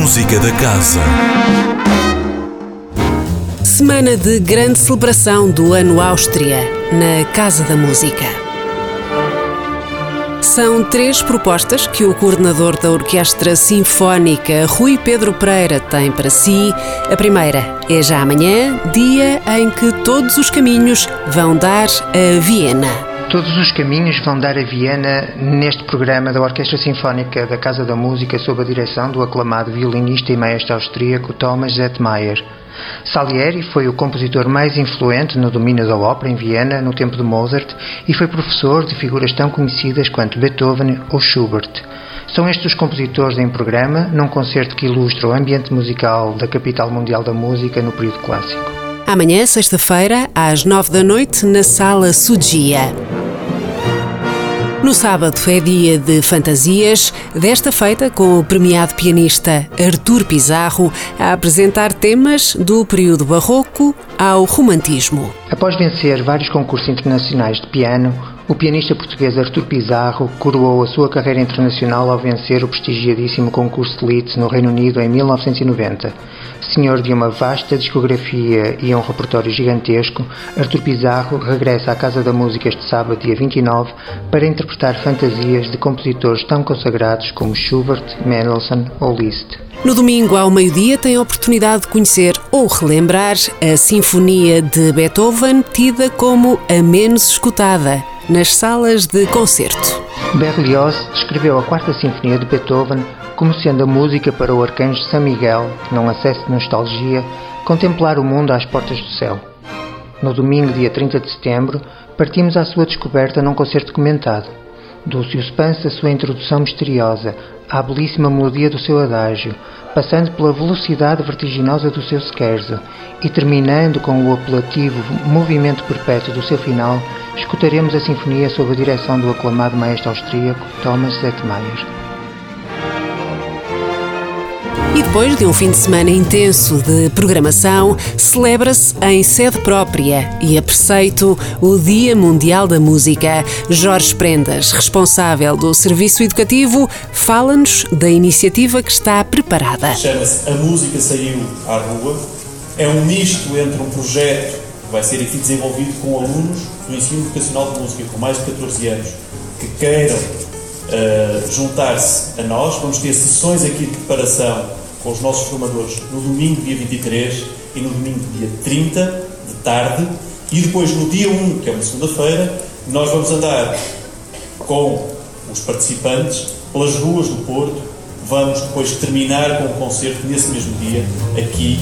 Música da Casa. Semana de grande celebração do Ano Áustria, na Casa da Música. São três propostas que o coordenador da Orquestra Sinfónica, Rui Pedro Pereira, tem para si. A primeira é já amanhã, dia em que todos os caminhos vão dar a Viena. Todos os caminhos vão dar a Viena neste programa da Orquestra Sinfónica da Casa da Música sob a direção do aclamado violinista e maestro austríaco Thomas Zettmeyer. Salieri foi o compositor mais influente no domínio da ópera em Viena no tempo de Mozart e foi professor de figuras tão conhecidas quanto Beethoven ou Schubert. São estes os compositores em programa num concerto que ilustra o ambiente musical da capital mundial da música no período clássico. Amanhã, sexta-feira, às nove da noite, na Sala Sudia. No sábado é dia de fantasias, desta feita com o premiado pianista Artur Pizarro a apresentar temas do período barroco ao romantismo. Após vencer vários concursos internacionais de piano, o pianista português Artur Pizarro coroou a sua carreira internacional ao vencer o prestigiadíssimo concurso de Leeds no Reino Unido em 1990. Senhor de uma vasta discografia e um repertório gigantesco, Artur Pizarro regressa à Casa da Música este sábado, dia 29, para interpretar fantasias de compositores tão consagrados como Schubert, Mendelssohn ou Liszt. No domingo, ao meio-dia, tem a oportunidade de conhecer ou relembrar a Sinfonia de Beethoven, tida como a menos escutada nas salas de concerto. Berlioz descreveu a Quarta Sinfonia de Beethoven como sendo a música para o arcanjo São Miguel, num acesso de nostalgia, contemplar o mundo às portas do céu. No domingo, dia 30 de setembro, partimos à sua descoberta num concerto comentado. Do suspense a sua introdução misteriosa, à belíssima melodia do seu adágio, passando pela velocidade vertiginosa do seu scherzo e terminando com o apelativo movimento perpétuo do seu final, escutaremos a sinfonia sob a direção do aclamado maestro austríaco Thomas Zettmeyer. Depois de um fim de semana intenso de programação, celebra-se em sede própria e a preceito o Dia Mundial da Música. Jorge Prendas, responsável do Serviço Educativo, fala-nos da iniciativa que está preparada. Chama-se A Música Saiu à Rua. É um misto entre um projeto que vai ser aqui desenvolvido com alunos do ensino vocacional de música com mais de 14 anos que queiram uh, juntar-se a nós. Vamos ter sessões aqui de preparação com os nossos formadores no domingo, dia 23 e no domingo, dia 30 de tarde. E depois, no dia 1, que é uma segunda-feira, nós vamos andar com os participantes pelas ruas do Porto. Vamos depois terminar com o concerto nesse mesmo dia, aqui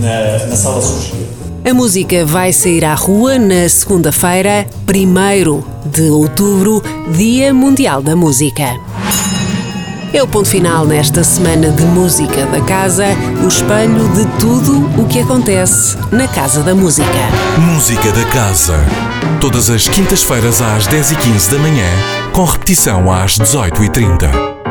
na, na Sala Surgia. A música vai sair à rua na segunda-feira, 1 de outubro, Dia Mundial da Música. É o ponto final nesta semana de música da casa, o espelho de tudo o que acontece na Casa da Música. Música da Casa. Todas as quintas-feiras às 10h15 da manhã, com repetição às 18h30.